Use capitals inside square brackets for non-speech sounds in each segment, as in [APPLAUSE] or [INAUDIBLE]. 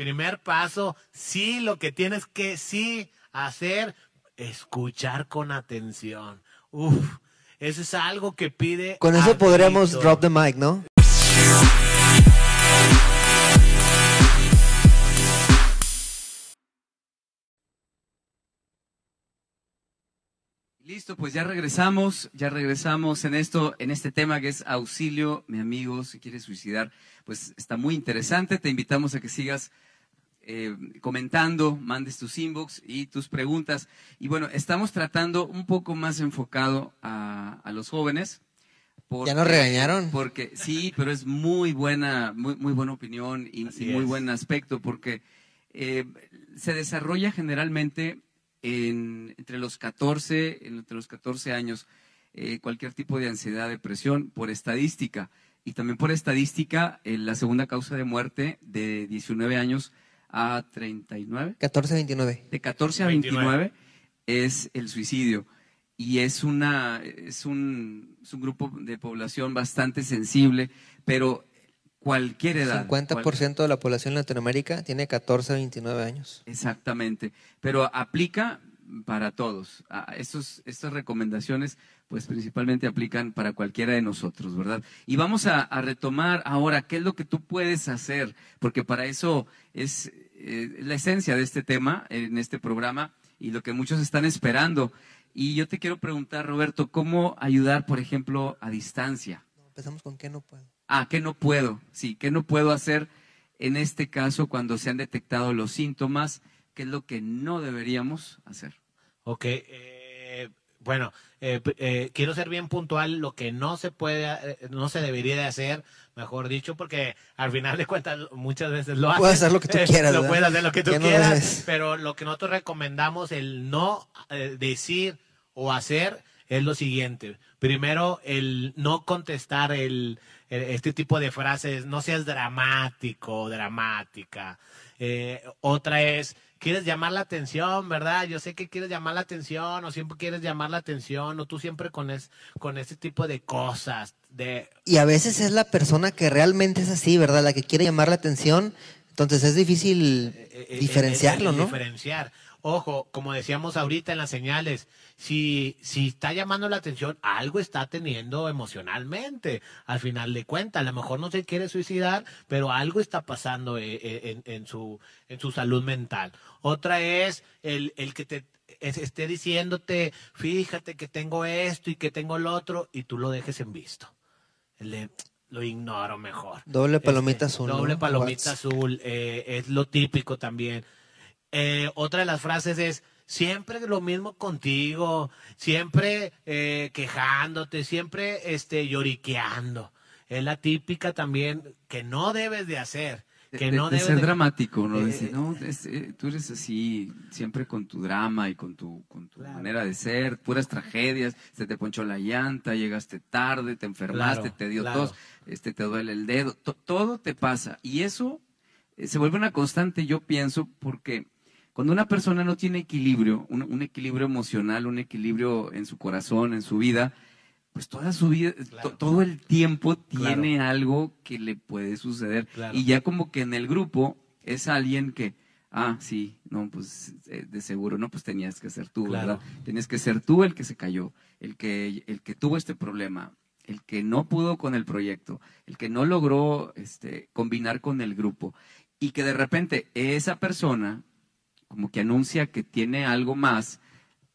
primer paso, sí, lo que tienes que sí hacer, escuchar con atención. Uf, eso es algo que pide. Con eso a podríamos gritos. drop the mic, ¿no? Listo, pues ya regresamos, ya regresamos en esto, en este tema que es auxilio, mi amigo, si quieres suicidar, pues está muy interesante. Te invitamos a que sigas eh, comentando, mandes tus inbox y tus preguntas. Y bueno, estamos tratando un poco más enfocado a, a los jóvenes. ¿Ya nos regañaron? Porque sí, pero es muy buena, muy, muy buena opinión y, muy buen aspecto, porque eh, se desarrolla generalmente en, entre los 14, entre los 14 años, eh, cualquier tipo de ansiedad, depresión, por estadística. Y también por estadística, eh, la segunda causa de muerte de 19 años a 39, 14-29. de 14 a 29, es el suicidio. Y es, una, es, un, es un grupo de población bastante sensible, pero cualquier edad. cual- 50% de la población en Latinoamérica tiene 14 a 29 años. Exactamente, pero aplica para todos. Ah, Estos, estas recomendaciones, pues principalmente aplican para cualquiera de nosotros, ¿verdad? Y vamos a, a retomar ahora qué es lo que tú puedes hacer, porque para eso es eh, la esencia de este tema, en este programa, y lo que muchos están esperando. Y yo te quiero preguntar, Roberto, ¿cómo ayudar, por ejemplo, a distancia? Empezamos con qué no puedo. Ah, ¿qué no puedo? Sí, ¿qué no puedo hacer en este caso cuando se han detectado los síntomas? ¿Qué es lo que no deberíamos hacer? Ok, eh, bueno, eh, eh, quiero ser bien puntual, lo que no se puede, eh, no se debería de hacer, mejor dicho, porque al final de cuentas muchas veces lo haces. [LAUGHS] Puedes hacer lo que tú quieras, Lo puedes hacer lo que tú no quieras, pero lo que nosotros recomendamos, el no eh, decir o hacer, es lo siguiente. Primero, el no contestar el, el- este tipo de frases, no seas dramático, dramática. Eh, otra es, quieres llamar la atención, ¿verdad? Yo sé que quieres llamar la atención o siempre quieres llamar la atención o tú siempre con, es, con ese tipo de cosas. De, Y a veces es la persona que realmente es así, ¿verdad? La que quiere llamar la atención. Entonces es difícil eh, eh, diferenciarlo, el- el ¿no? Diferenciar. Ojo, como decíamos ahorita en las señales, si, si está llamando la atención, algo está teniendo emocionalmente. Al final de cuentas, a lo mejor no se quiere suicidar, pero algo está pasando eh, eh, en, en su, en su salud mental. Otra es el, el que te es- esté diciéndote, fíjate que tengo esto y que tengo lo otro, y tú lo dejes en visto. Lo ignoro mejor. Doble palomita Este, azul. ¿no? Doble palomita Whats- azul, eh, es lo típico también. Eh, otra de las frases es, siempre lo mismo contigo, siempre eh, quejándote, siempre este, lloriqueando. Es la típica también que no debes de hacer. Que de- no de debes ser de- dramático, ¿no? Eh, Decir, no, es- eh, tú eres así, siempre con tu drama y con tu, con tu Claro. manera de ser, puras tragedias, se te ponchó la llanta, llegaste tarde, te enfermaste, Claro, te dio claro. tos, este, te duele el dedo, to- todo te pasa. Y eso eh, se vuelve una constante, yo pienso, porque cuando una persona no tiene equilibrio, un, un equilibrio emocional, un equilibrio en su corazón, en su vida, pues toda su vida, Claro. to- todo el tiempo Claro. tiene algo que le puede suceder. Claro. Y ya como que en el grupo es alguien que, ah, sí, no, pues eh, de seguro, no, pues tenías que ser tú. ¿verdad? Tenías que ser tú el que se cayó, el que, el que tuvo este problema, el que no pudo con el proyecto, el que no logró este, combinar con el grupo. Y que de repente esa persona como que anuncia que tiene algo más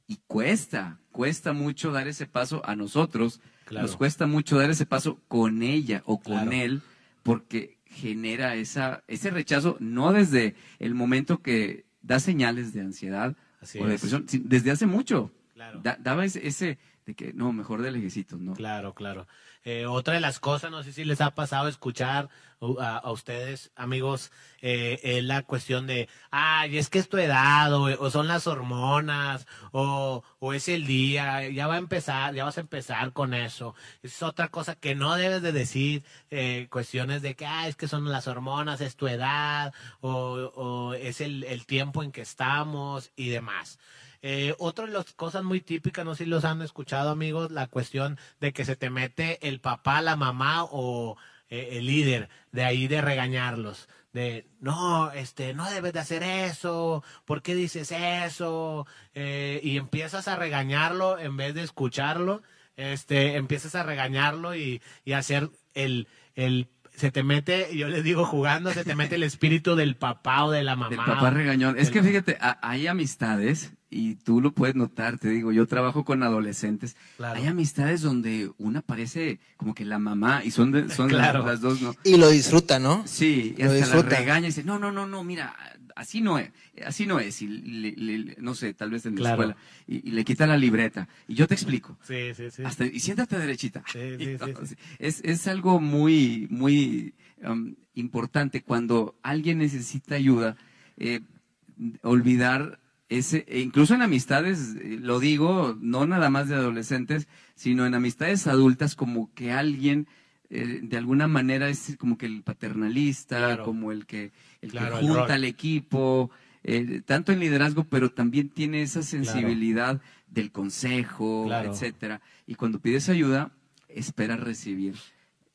y cuesta, cuesta mucho dar ese paso a nosotros, Claro. nos cuesta mucho dar ese paso con ella o con Claro. él, porque genera esa, ese rechazo, no desde el momento que da señales de ansiedad Así o de es. depresión, si- desde hace mucho. Claro. Da- daba ese, ese de que, no, mejor de lejecitos, ¿no? Claro, claro. Eh, otra de las cosas, no sé si les ha pasado escuchar uh, a, a ustedes, amigos, eh, es la cuestión de, ay, es que es tu edad, o, o son las hormonas, o, o es el día, ya va a empezar, ya vas a empezar con eso. Es otra cosa que no debes de decir, eh, cuestiones de que, ah, es que son las hormonas, es tu edad, o, o es el, el tiempo en que estamos y demás. Eh, otra de las cosas muy típicas, no sé si los han escuchado amigos, la cuestión de que se te mete el papá, la mamá o eh, el líder, de ahí de regañarlos, de, no, este, no debes de hacer eso, ¿por qué dices eso? Eh, y empiezas a regañarlo en vez de escucharlo, este, empiezas a regañarlo y, y hacer el, el se te mete, yo les digo jugando, se te mete el espíritu del papá o de la mamá. Del papá regañón. Es que fíjate, hay amistades, y tú lo puedes notar, te digo, yo trabajo con adolescentes. Hay amistades donde una parece como que la mamá, y son, de, son las, dos, ¿no? Y lo disfruta, ¿no? Sí, y hasta la regaña y dice, no, no, no, no, mira, así no es, así no es, y no sé, tal vez en la escuela, y, le quita la libreta, y yo te explico. Sí, sí, sí. Hasta, y siéntate derechita. [LAUGHS] es, es algo muy, muy um, importante cuando alguien necesita ayuda, eh, olvidar ese, e incluso en amistades, eh, lo digo, no nada más de adolescentes, sino en amistades adultas, como que alguien eh, de alguna manera es como que el paternalista, como el que, el que junta al equipo, eh, tanto en liderazgo, pero también tiene esa sensibilidad del consejo, etcétera. Y cuando pides ayuda, espera recibir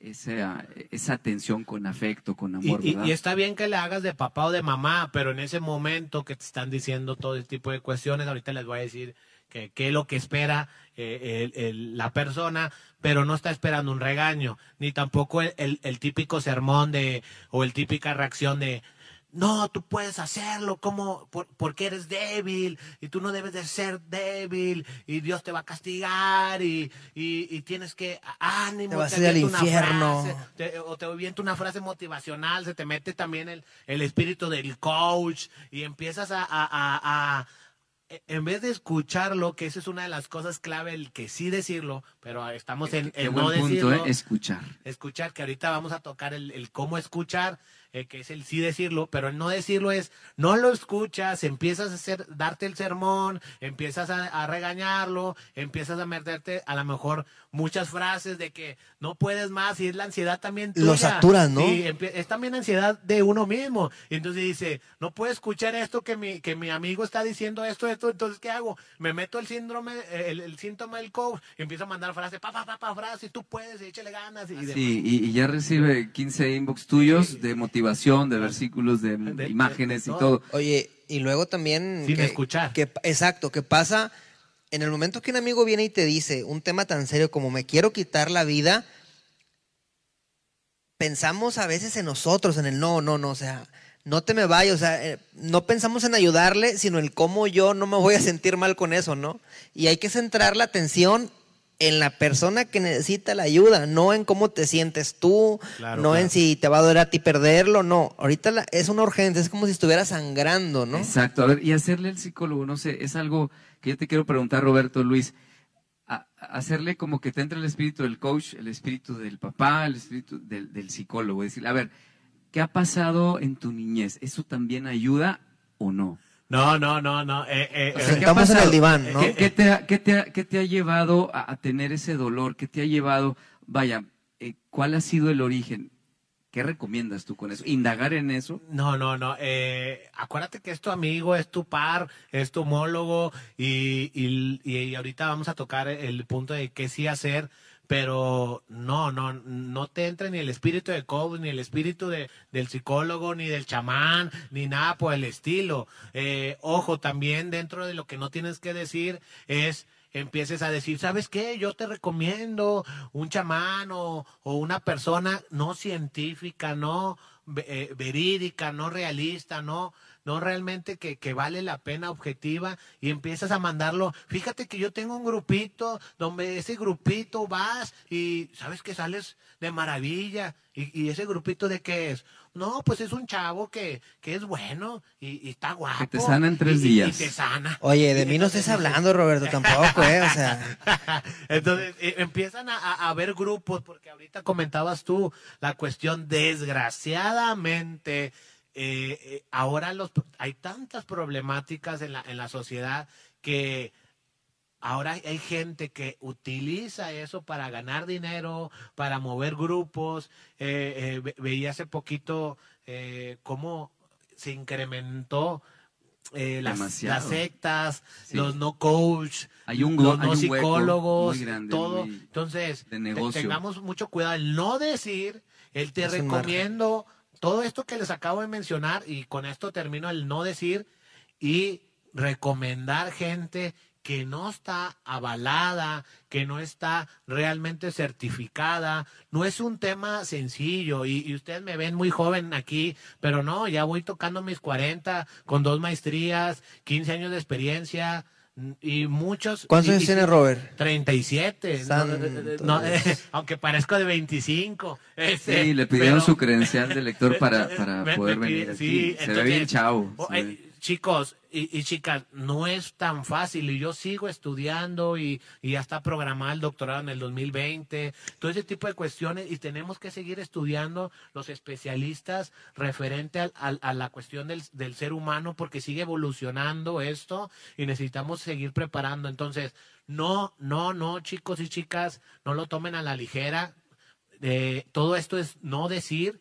esa, esa atención con afecto, con amor. Y, y, está bien que le hagas de papá o de mamá, pero en ese momento que te están diciendo todo este tipo de cuestiones, ahorita les voy a decir que qué es lo que espera eh, la persona, pero no está esperando un regaño, ni tampoco el, el, típico sermón de, o el típica reacción de, no, tú puedes hacerlo, como porque eres débil y tú no debes de ser débil y Dios te va a castigar y, y, tienes que ánimo, te vas a ir al infierno o te avienta una frase motivacional, se te mete también el, el espíritu del coach y empiezas a e, en vez de escucharlo, que esa es una de las cosas clave, el que sí decirlo, pero estamos en, no decirlo. ¿eh? Escuchar. Escuchar, que ahorita vamos a tocar el, el cómo escuchar, eh, que es el sí decirlo, pero el no decirlo es, no lo escuchas, empiezas a hacer, darte el sermón, empiezas a, regañarlo, empiezas a meterte a lo mejor muchas frases de que no puedes más y es la ansiedad también tuya. Lo saturas, ¿no? Sí, es también ansiedad de uno mismo. Y entonces dice, no puedo escuchar esto que mi, que mi amigo está diciendo esto, esto, entonces ¿qué hago? Me meto el síndrome, el, síntoma del coach y empiezo a mandar frases, pa, pa, pa, pa, frases, tú puedes, échale ganas. Y sí, y, ya recibe 15 inbox tuyos de motivación de versículos, de, imágenes y todo. Oye, y luego también... Sin escuchar. Que, exacto, que pasa en el momento que un amigo viene y te dice un tema tan serio como me quiero quitar la vida, pensamos a veces en nosotros, en el no, no, no, o sea, no te me vayas, o sea, eh, no pensamos en ayudarle, sino en cómo yo no me voy a [LAUGHS] sentir mal con eso, ¿no? Y hay que centrar la atención en la persona que necesita la ayuda, no en cómo te sientes tú, no en si te va a doler a ti perderlo, no. Ahorita es una urgencia, es como si estuviera sangrando, ¿no? Exacto. A ver, y hacerle el psicólogo, no sé, es algo que yo te quiero preguntar, Roberto Luis. hacerle como que te entre el espíritu del coach, el espíritu del papá, el espíritu del, del psicólogo. Decir, a ver, ¿qué ha pasado en tu niñez? ¿Eso también ayuda o no? No, no, no, no. Eh, eh, Estamos en el diván, ¿no? ¿Qué, te, ha, qué, te, ha, llevado a, tener ese dolor? ¿Qué te ha llevado? Vaya, eh, ¿cuál ha sido el origen? ¿Qué recomiendas tú con eso? ¿Indagar en eso? No, no, no. Eh, acuérdate que es tu amigo, es tu par, es tu homólogo y, y, y ahorita vamos a tocar el punto de qué sí hacer pero no, no, no te entra ni el espíritu de coach, ni el espíritu de, del psicólogo, ni del chamán, ni nada por el estilo. Eh, ojo, también dentro de lo que no tienes que decir es empieces a decir, ¿sabes qué? Yo te recomiendo un chamán o, o una persona no científica, no eh, verídica, no realista, no no realmente que, que, vale la pena objetiva y empiezas a mandarlo. Fíjate que yo tengo un grupito donde ese grupito vas y sabes que sales de maravilla. ¿Y, ese grupito de qué es? No, pues es un chavo que, que es bueno y, está guapo. Que te sana en tres días. Y te sana. Oye, de [LAUGHS] mí no estés hablando, Roberto, tampoco, ¿eh? O sea. [LAUGHS] Entonces, eh, empiezan a, a ver grupos, porque ahorita comentabas tú la cuestión, desgraciadamente, eh, eh, ahora los, hay tantas problemáticas en la, en la sociedad que ahora hay gente que utiliza eso para ganar dinero, para mover grupos. Eh, veía hace poquito cómo se incrementó las, sectas, los no coach, hay un, los no psicólogos, todo. Entonces, tengamos mucho cuidado el no decir, el te recomiendo todo esto que les acabo de mencionar, y con esto termino el no decir, y recomendar gente que no está avalada, que no está realmente certificada. No es un tema sencillo y, ustedes me ven muy joven aquí, pero no, ya voy tocando mis 40 con dos maestrías, 15 años de experiencia y muchos... ¿Cuántos años tiene Robert? 37. No, eh, aunque parezco de 25. Este, sí, le pidieron pero, su credencial de lector [LAUGHS] para, para me, poder me, venir sí, aquí. Se entonces, ve bien chavo. Oh, eh, chicos y, chicas, no es tan fácil y yo sigo estudiando y, y, ya está programado el doctorado en el 2020, todo ese tipo de cuestiones y tenemos que seguir estudiando los especialistas referente a la cuestión del, del ser humano porque sigue evolucionando esto y necesitamos seguir preparando. Entonces, no, no, no, chicos y chicas, no lo tomen a la ligera. Eh, todo esto es no decir,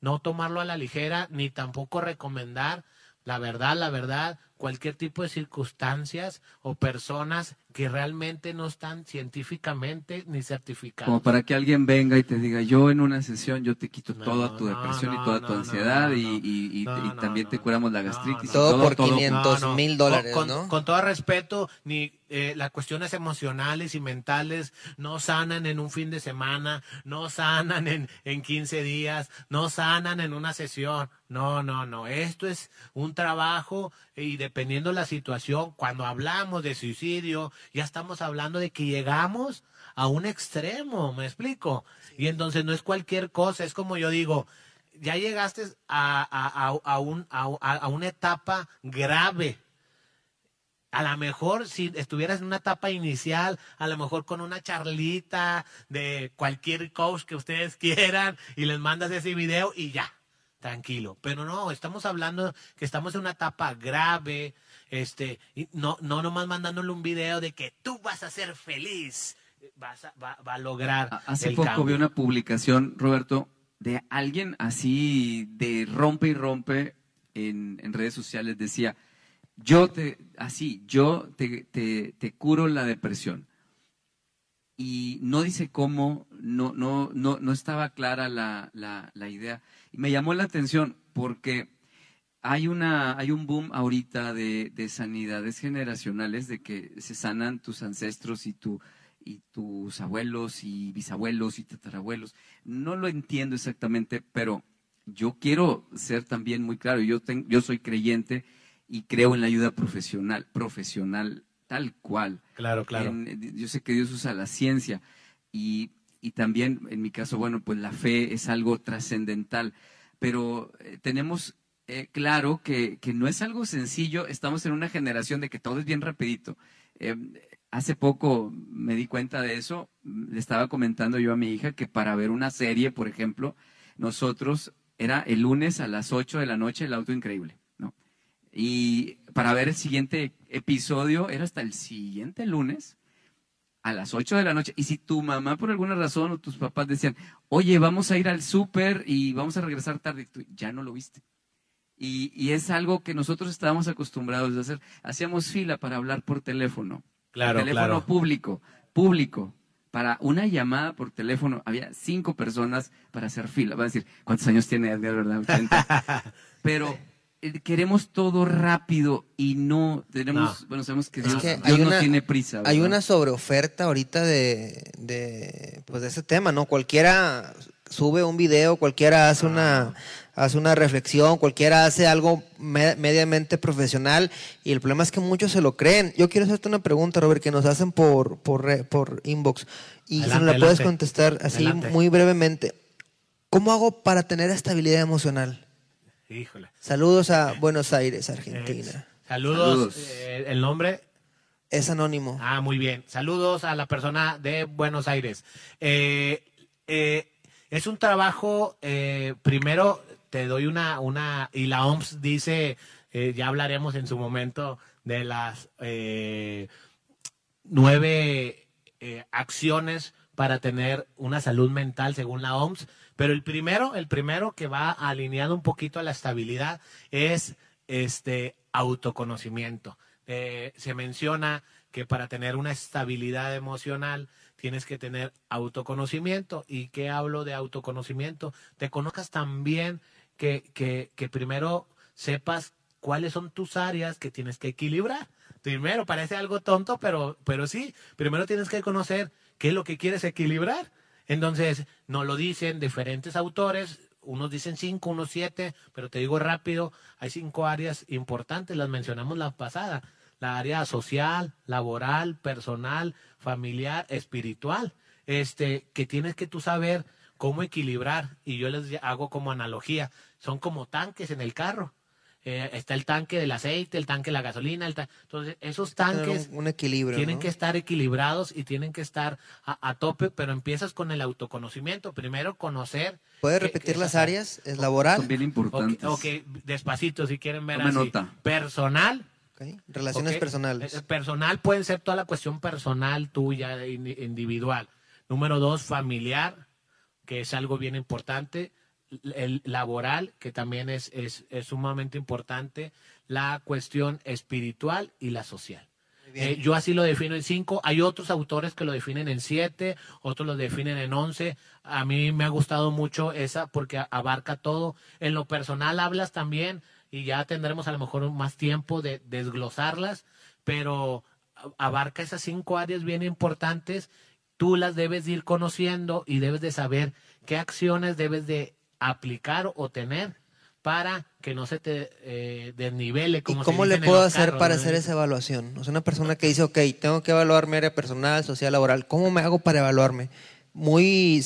no tomarlo a la ligera, ni tampoco recomendar la verdad, la verdad, cualquier tipo de circunstancias o personas que realmente no están científicamente ni certificadas. Como para que alguien venga y te diga, yo en una sesión yo te quito no, toda tu depresión no, y toda tu ansiedad y, y, y, y, también te curamos la gastritis. todo, todo, por 500 mil dólares, con, ¿no? Con todo respeto, ni eh, las cuestiones emocionales y mentales no sanan en un fin de semana, no sanan en, en 15 días, no sanan en una sesión. No, no, no. Esto es un trabajo y dependiendo la situación, cuando hablamos de suicidio, ya estamos hablando de que llegamos a un extremo, ¿me explico? Y entonces no es cualquier cosa, es como yo digo, ya llegaste a, a, a, a un, a, una etapa grave. A lo mejor si estuvieras en una etapa inicial, a lo mejor con una charlita de cualquier coach que ustedes [LAUGHS] quieran y les mandas ese video y ya, tranquilo. Pero no, estamos hablando que estamos en una etapa grave, este, y no, no nomás mandándole un video de que tú vas a ser feliz, vas a, va, va a lograr. Hace poco cambio. vi una publicación, Roberto, de alguien así de rompe y rompe en, en redes sociales, decía, yo te, así, yo te, te, te curo la depresión y no dice cómo, no, no, no, no estaba clara la, la, la, idea. Y me llamó la atención porque hay, una, hay un boom ahorita de, de sanidades generacionales, de que se sanan tus ancestros y, tu, y tus abuelos y bisabuelos y tatarabuelos. No lo entiendo exactamente, pero yo quiero ser también muy claro. Yo, tengo, yo soy creyente y creo en la ayuda profesional, profesional tal cual. Claro, claro. En, yo sé que Dios usa la ciencia y, y, también, en mi caso, bueno, pues la fe es algo trascendental, pero eh, tenemos eh, claro que, que, no es algo sencillo, estamos en una generación de que todo es bien rapidito. Eh, hace poco me di cuenta de eso, le estaba comentando yo a mi hija que para ver una serie, por ejemplo, nosotros era el lunes a las 8 de la noche el auto increíble. Y para ver el siguiente episodio era hasta el siguiente lunes a las 8 de la noche. Y si tu mamá por alguna razón o tus papás decían, oye, vamos a ir al súper y vamos a regresar tarde, tú ya no lo viste. Y, y, es algo que nosotros estábamos acostumbrados a hacer. Hacíamos fila para hablar por teléfono. Claro, teléfono claro. público, público. Para una llamada por teléfono había cinco personas para hacer fila. Va a decir, ¿cuántos años tiene Edgar, verdad? 80. [LAUGHS] Pero queremos todo rápido y no tenemos, no. bueno, sabemos que Dios, es que Dios una, no tiene prisa. ¿verdad? Hay una sobreoferta ahorita de, de, pues de ese tema, ¿no? Cualquiera sube un video, cualquiera hace una, hace una reflexión, cualquiera hace algo me, mediamente profesional y el problema es que muchos se lo creen. Yo quiero hacerte una pregunta, Robert, que nos hacen por, por, por inbox y adelante, si nos la puedes contestar así adelante. muy brevemente. ¿Cómo hago para tener estabilidad emocional? Híjole. Saludos a Buenos Aires, Argentina. Eh, saludos. Eh, el nombre. Es anónimo. Ah, muy bien. Saludos a la persona de Buenos Aires. Eh, es un trabajo, primero te doy una, una, y la OMS dice, ya hablaremos en su momento de las nueve acciones para tener una salud mental según la OMS. Pero el primero, el primero que va alineado un poquito a la estabilidad es este autoconocimiento. Eh, se menciona que para tener una estabilidad emocional tienes que tener autoconocimiento. ¿Y qué hablo de autoconocimiento? Te conozcas tan bien que, que, que primero sepas cuáles son tus áreas que tienes que equilibrar. Primero, parece algo tonto, pero, pero sí, primero tienes que conocer qué es lo que quieres equilibrar. Entonces, nos lo dicen diferentes autores, unos dicen cinco, unos siete, pero te digo rápido, hay cinco áreas importantes, las mencionamos la pasada, la área social, laboral, personal, familiar, espiritual, este, que tienes que tú saber cómo equilibrar, y yo les hago como analogía, son como tanques en el carro. Eh, está el tanque del aceite, el tanque de la gasolina, el ta- entonces esos tanques un, un equilibrio. tienen ¿no? que estar equilibrados y tienen que estar a, a tope, pero empiezas con el autoconocimiento. Primero conocer. ¿Puedes repetir qué- las áreas? ¿Es laboral? Son bien Ok, importantes. ok, despacito si quieren ver Tome así. nota. Personal. Relaciones personales. eh, Personal puede ser toda la cuestión personal tuya, in- individual. Número dos, familiar, que es algo bien importante. El laboral, que también es, es, es sumamente importante. La cuestión espiritual y la social. Eh, yo así lo defino en cinco. Hay otros autores que lo definen en siete, otros lo definen en once. A mí me ha gustado mucho esa porque abarca todo. En lo personal hablas también y ya tendremos a lo mejor más tiempo de desglosarlas, pero abarca esas cinco áreas bien importantes. Tú las debes de ir conociendo y debes de saber qué acciones debes de aplicar o tener para que no se te eh, desnivele. ¿Y Como se cómo le puedo hacer carros, para ¿no? hacer esa evaluación? O sea, una persona que dice, ok, tengo que evaluar mi área personal, social, laboral. ¿Cómo me hago para evaluarme? Muy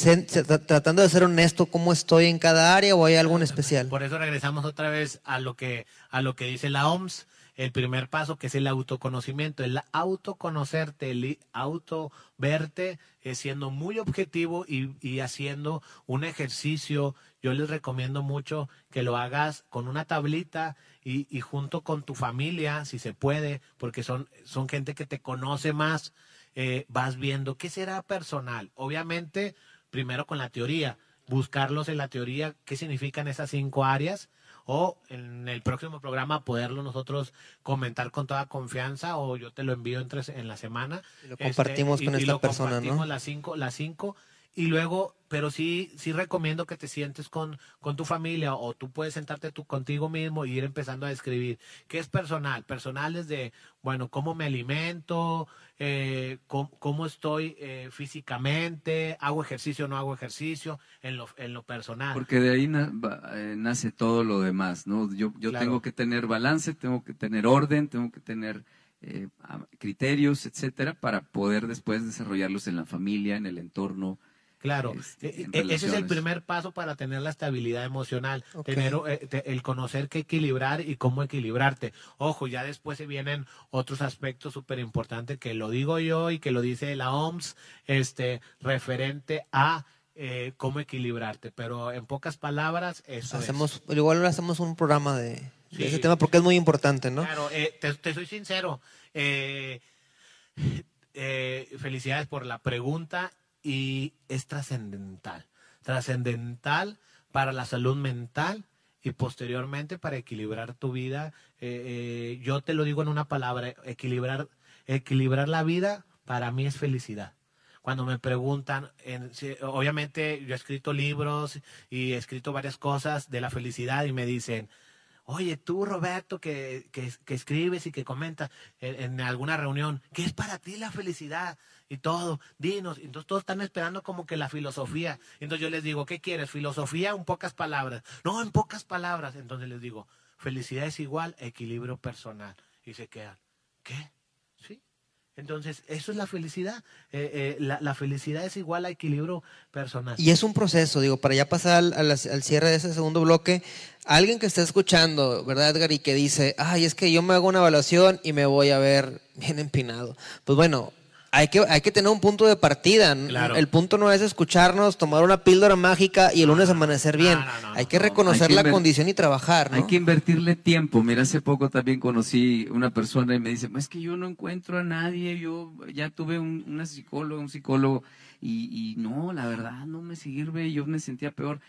tratando de ser honesto, ¿cómo estoy en cada área o hay algo en especial? Por eso regresamos otra vez a lo que a lo que dice la OMS, el primer paso que es el autoconocimiento, el autoconocerte, el auto verte, eh, siendo muy objetivo y, y haciendo un ejercicio. Yo les recomiendo mucho que lo hagas con una tablita y, y junto con tu familia, si se puede, porque son, son gente que te conoce más, eh, vas viendo qué será personal. Obviamente, primero con la teoría, buscarlos en la teoría, qué significan esas cinco áreas, o en el próximo programa poderlo nosotros comentar con toda confianza, o yo te lo envío entre, en la semana. Y lo compartimos con esta lo persona, ¿no? Las cinco, las cinco, y luego, pero sí, sí recomiendo que te sientes con, con tu familia, o tú puedes sentarte tú contigo mismo y ir empezando a describir qué es personal. Personal es de, bueno, cómo me alimento, eh, cómo, cómo estoy eh, físicamente, hago ejercicio o no hago ejercicio, en lo, en lo personal. Porque de ahí na- eh, nace todo lo demás, ¿no? Yo, yo Claro. tengo que tener balance, tengo que tener orden, tengo que tener eh, criterios, etcétera, para poder después desarrollarlos en la familia, en el entorno. Claro, este, E- en e- ese es el primer paso para tener la estabilidad emocional, tener eh, te- el conocer qué equilibrar y cómo equilibrarte. Ojo, ya después se vienen otros aspectos súper importantes que lo digo yo y que lo dice la OMS, este, referente a eh, cómo equilibrarte. Pero en pocas palabras, eso es. Hacemos, igual hacemos un programa de, ese tema porque es muy importante, ¿no? Claro, eh, te, te soy sincero. eh, eh, felicidades por la pregunta y es trascendental. Trascendental para la salud mental y posteriormente para equilibrar tu vida. Eh, eh, yo te lo digo en una palabra, equilibrar, equilibrar la vida para mí es felicidad. Cuando me preguntan, si- obviamente yo he escrito libros y he escrito varias cosas de la felicidad y me dicen, Oye, tú, Roberto, que, que, que escribes y que comentas en, alguna reunión, ¿qué es para ti la felicidad? Y todo, dinos. Entonces todos están esperando como que la filosofía. Entonces yo les digo, ¿qué quieres? ¿Filosofía en pocas palabras? No, en pocas palabras. Entonces les digo, felicidad es igual equilibrio personal. Y se quedan, ¿qué? Entonces, eso es la felicidad. Eh, eh, la, felicidad es igual a equilibrio personal. Y es un proceso, digo, para ya pasar al, al- cierre de ese segundo bloque, alguien que esté escuchando, ¿verdad, Edgar? Y que dice, ay, es que yo me hago una evaluación y me voy a ver bien empinado. Pues bueno, hay que, hay que tener un punto de partida. Claro. El punto no es escucharnos, tomar una píldora mágica y el lunes amanecer bien. no, no, hay que no. reconocer Hay que la condición y trabajar, ¿no? Hay que invertirle tiempo. Mira, hace poco también conocí una persona y me dice, es que yo no encuentro a nadie, yo ya tuve un, una psicóloga, un psicólogo, y, y no, la verdad no me sirve, yo me sentía peor.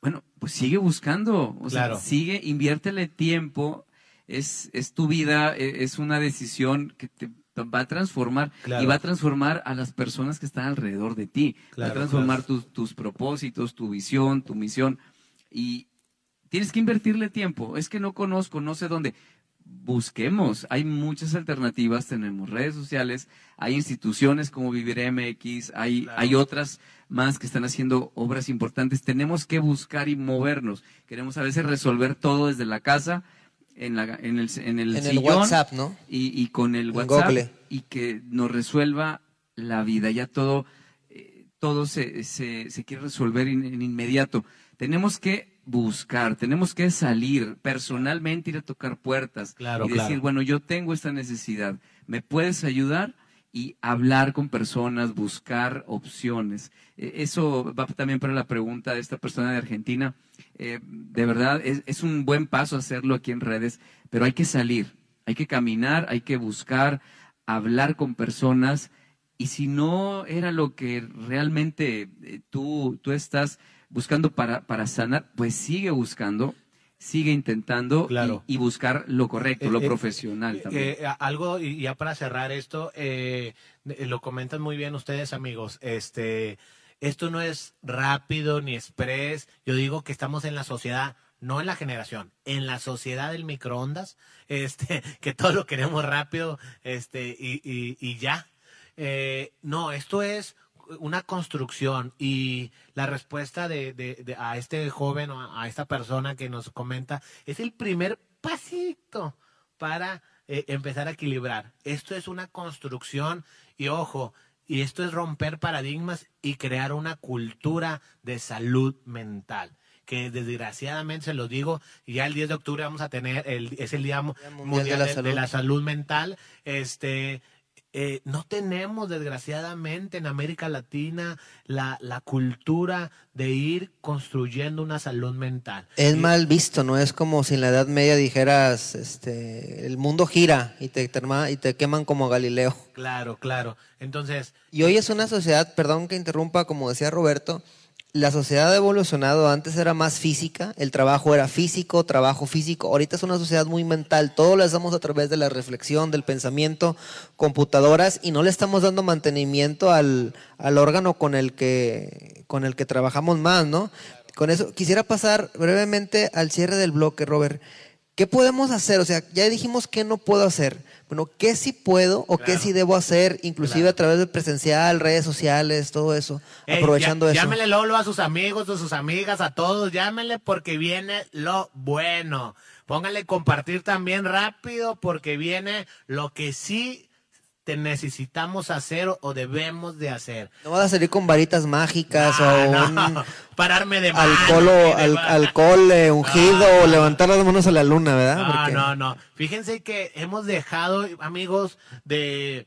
Bueno, pues sigue buscando, o sea, sigue, inviértele tiempo, es, es tu vida, e- es una decisión que te va a transformar Claro. y va a transformar a las personas que están alrededor de ti, va a transformar tus, tus propósitos, tu visión, tu misión y tienes que invertirle tiempo. Es que no conozco, no sé dónde. Busquemos, hay muchas alternativas, tenemos redes sociales, hay instituciones como Vivir MX, hay, hay otras más que están haciendo obras importantes. Tenemos que buscar y movernos. Queremos a veces resolver todo desde la casa, en, la, en el, en el En el sillón, WhatsApp, ¿no? y, y con el WhatsApp Google. y que nos resuelva la vida. Ya todo, eh, todo se, se, se quiere resolver in- en inmediato. Tenemos que buscar, tenemos que salir personalmente, ir a tocar puertas Claro, y decir, claro. bueno, yo tengo esta necesidad, ¿me puedes ayudar? Y hablar con personas, buscar opciones. Eh, Eso va también para la pregunta de esta persona de Argentina. Eh, de verdad, es, es un buen paso hacerlo aquí en redes, pero hay que salir, hay que caminar, hay que buscar, hablar con personas. Y si no era lo que realmente eh, tú, tú estás buscando para, para sanar, pues sigue buscando, sigue intentando y- Claro. y, buscar lo correcto, lo Eh, eh, profesional también. Eh, eh, algo, y ya para cerrar esto, eh, eh, lo comentan muy bien ustedes, amigos. Este, esto no es rápido ni express. Yo digo que estamos en la sociedad, no en la generación, en la sociedad del microondas, [LAUGHS] este, que todo lo queremos rápido, este, y, y, y ya. Eh, no, esto es una construcción y la respuesta de, de- de- a este joven o a, a esta persona que nos comenta es el primer pasito para eh, empezar a equilibrar. Esto es una construcción y ojo, y esto es romper paradigmas y crear una cultura de salud mental que desgraciadamente se los digo, ya el 10 de octubre vamos a tener, el, es el Día Mu- Mundial, de, de la Salud Mental, este, eh, no tenemos desgraciadamente en América Latina la, la cultura de ir construyendo una salud mental. Es Y- mal visto, ¿no? Es como si en la Edad Media dijeras, este, el mundo gira y te, y te queman como Galileo. Claro, claro. Entonces, Y hoy es una sociedad, perdón que interrumpa, como decía Roberto, la sociedad ha evolucionado, antes era más física, el trabajo era físico, trabajo físico, ahorita es una sociedad muy mental, todo lo hacemos a través de la reflexión, del pensamiento, computadoras y no le estamos dando mantenimiento al, al órgano con el, que, con el que trabajamos más, ¿no? Con eso, quisiera pasar brevemente al cierre del bloque, Robert. ¿Qué podemos hacer? O sea, ya dijimos qué no puedo hacer. Bueno, ¿qué sí puedo o qué sí debo hacer, inclusive Claro. a través del presencial, redes sociales, todo eso, Ey, aprovechando ya- eso? Llámele Lolo a sus amigos, a sus amigas, a todos, llámenle porque viene lo bueno. Pónganle compartir también rápido porque viene lo que sí te necesitamos hacer o debemos de hacer. No vas a salir con varitas mágicas Ah, o no, un [LAUGHS] pararme de mano, alcohol, o- al- alcohol eh, ungido No, o levantar las manos a la luna, ¿verdad? No, Porque- no, no. Fíjense que hemos dejado, amigos, de,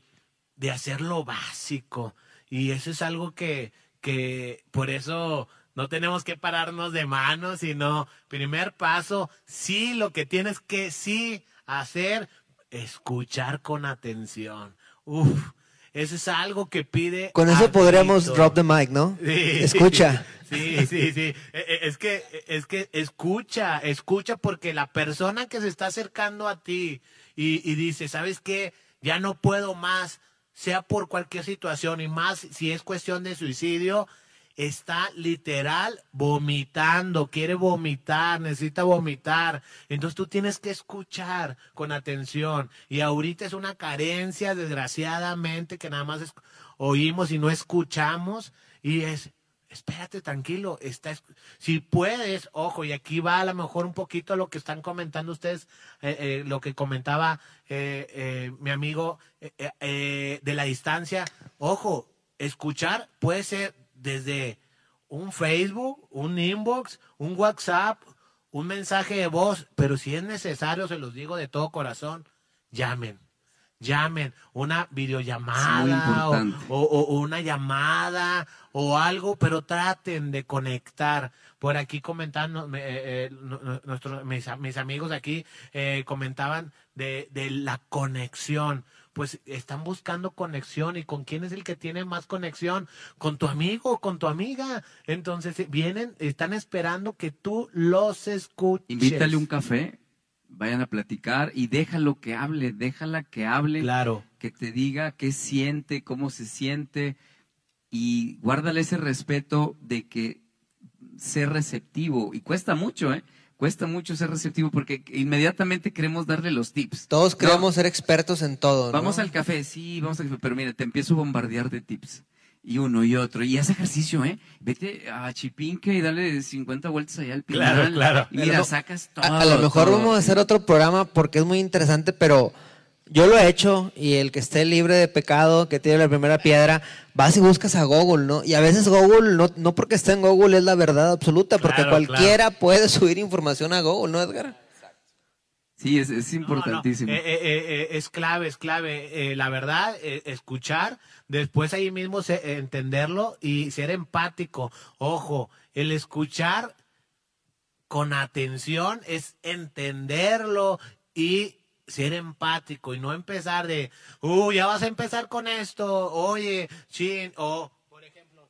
de hacer lo básico. Y eso es algo que, que por eso no tenemos que pararnos de manos, sino primer paso, sí, lo que tienes que sí hacer, escuchar con atención. Uf, eso es algo que pide. Con eso a podríamos drop the mic, ¿no? Sí. Escucha. [LAUGHS] Sí, sí, sí. Eh, eh, Es que, es que escucha, escucha porque la persona que se está acercando a ti y, y dice, ¿sabes qué? Ya no puedo más, sea por cualquier situación y más si es cuestión de suicidio, está literal vomitando, quiere vomitar, necesita vomitar. Entonces tú tienes que escuchar con atención. Y ahorita es una carencia, desgraciadamente, que nada más oímos y no escuchamos. Y es, espérate tranquilo, está, es- si puedes, ojo, y aquí va a lo mejor un poquito lo que están comentando ustedes, eh, eh, lo que comentaba eh, eh, mi amigo de la distancia, ojo, escuchar puede ser desde un Facebook, un inbox, un WhatsApp, un mensaje de voz, pero si es necesario, se los digo de todo corazón, llamen. Llamen, una videollamada o, o- o una llamada o algo, pero traten de conectar. Por aquí comentando, me- eh, eh, nu- nu- nuestros, mis, mis amigos aquí eh, comentaban de, de la conexión. Pues están buscando conexión y con quién es el que tiene más conexión, con tu amigo con tu amiga. Entonces vienen, están esperando que tú los escuches. Invítale un café, vayan a platicar y déjalo que hable, déjala que hable, Claro. que te diga qué siente, cómo se siente y guárdale ese respeto de que ser receptivo y cuesta mucho, ¿eh? Cuesta mucho ser receptivo porque inmediatamente queremos darle los tips. Todos No, queremos ser expertos en todo. ¿no? Vamos al café, sí, vamos al café, pero mira, te empiezo a bombardear de tips. Y uno y otro. Y haz ejercicio, ¿eh? Vete a Chipinque y dale 50 vueltas allá al Claro, pinal. claro. Y mira, Pero, sacas todo. A, a lo mejor todo. vamos a hacer otro programa porque es muy interesante, pero yo lo he hecho y el que esté libre de pecado, que tiene la primera piedra, vas y buscas a Google, ¿no? Y a veces Google, no, no porque esté en Google es la verdad absoluta, porque Claro, cualquiera puede subir información a Google, ¿no, Edgar? Sí, es, es No, no, importantísimo. eh, eh, eh, eh, es clave, es clave. Eh, la verdad, eh, escuchar, después ahí mismo se- eh, entenderlo y ser empático. Ojo, el escuchar con atención es entenderlo y ser empático y no empezar de, uh, ya vas a empezar con esto, oye, chin, o, por ejemplo,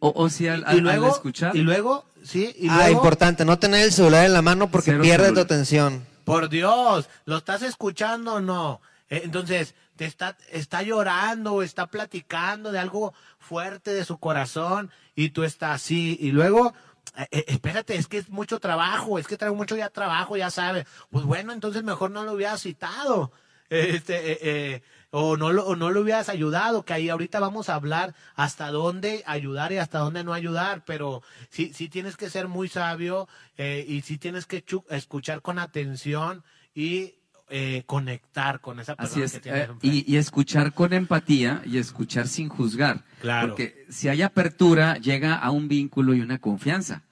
o, o si al, y al- escuchar. y luego, sí, y ah, luego, importante, no tener el celular en la mano porque Cero pierde tu atención. Por Dios, ¿lo estás escuchando o no? Eh, Entonces, te está, está llorando o está platicando de algo fuerte de su corazón y tú estás así. Y luego, eh, espérate, es que es mucho trabajo, es que traigo mucho ya trabajo, ya sabes. Pues bueno, entonces mejor no lo hubiera citado. Este, eh, eh, o no, lo, o no lo hubieras ayudado, que ahí ahorita vamos a hablar hasta dónde ayudar y hasta dónde no ayudar, pero sí, sí tienes que ser muy sabio y sí tienes que escuchar con atención y eh, conectar con esa Así persona es. que tienes eh, y, y escuchar con empatía y escuchar sin juzgar. Claro. Porque si hay apertura, llega a un vínculo y una confianza.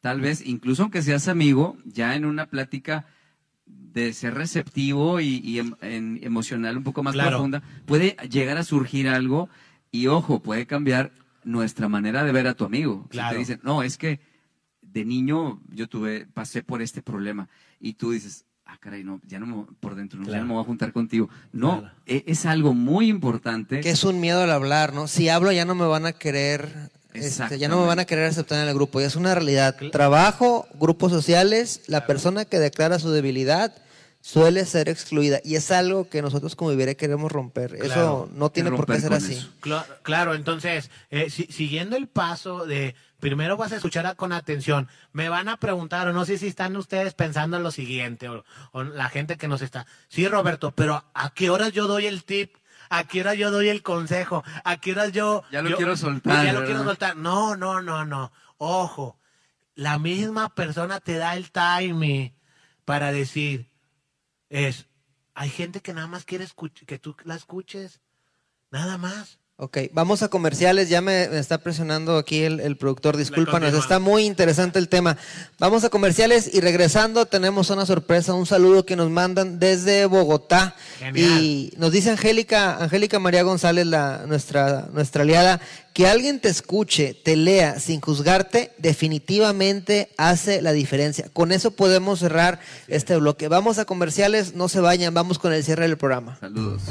Tal vez, incluso aunque seas amigo, ya en una plática de ser receptivo y, y em- en- emocional un poco más Claro. profunda, puede llegar a surgir algo y ojo, puede cambiar nuestra manera de ver a tu amigo. Si Claro. te dicen, no, es que de niño yo tuve, pasé por este problema y tú dices, ah, caray, no, ya no me, por dentro, no, ya no me voy a juntar contigo. No, Claro. e- es algo muy importante. Que es un miedo al hablar, ¿no? Si hablo ya no me van a querer, este, ya no me van a querer aceptar en el grupo. Y es una realidad. Trabajo, grupos sociales, la persona que declara su debilidad suele ser excluida. Y es algo que nosotros como Vivere queremos romper. Eso no tiene por qué ser así. Claro, entonces, eh, si- siguiendo el paso de primero vas a escuchar a- con atención, me van a preguntar, o no sé si están ustedes pensando en lo siguiente, o, o la gente que nos está. Sí, Roberto, pero ¿a qué horas yo doy el tip? ¿A qué horas yo doy el consejo? ¿A qué horas yo... Ya lo yo- quiero soltar, Ya lo ¿verdad? quiero soltar. No, no, no, no. Ojo, la misma persona te da el timing para decir, es, hay gente que nada más quiere que tú la escuches, nada más. Ok, vamos a comerciales. Ya me, me está presionando aquí el, el productor. Discúlpanos, está muy interesante el tema. Vamos a comerciales y regresando tenemos una sorpresa, un saludo que nos mandan desde Bogotá. Genial. Y nos dice Angélica, Angélica María González, la, nuestra, nuestra aliada, que alguien te escuche, te lea sin juzgarte, definitivamente hace la diferencia. Con eso podemos cerrar este bloque. Vamos a comerciales, no se vayan, vamos con el cierre del programa. Saludos.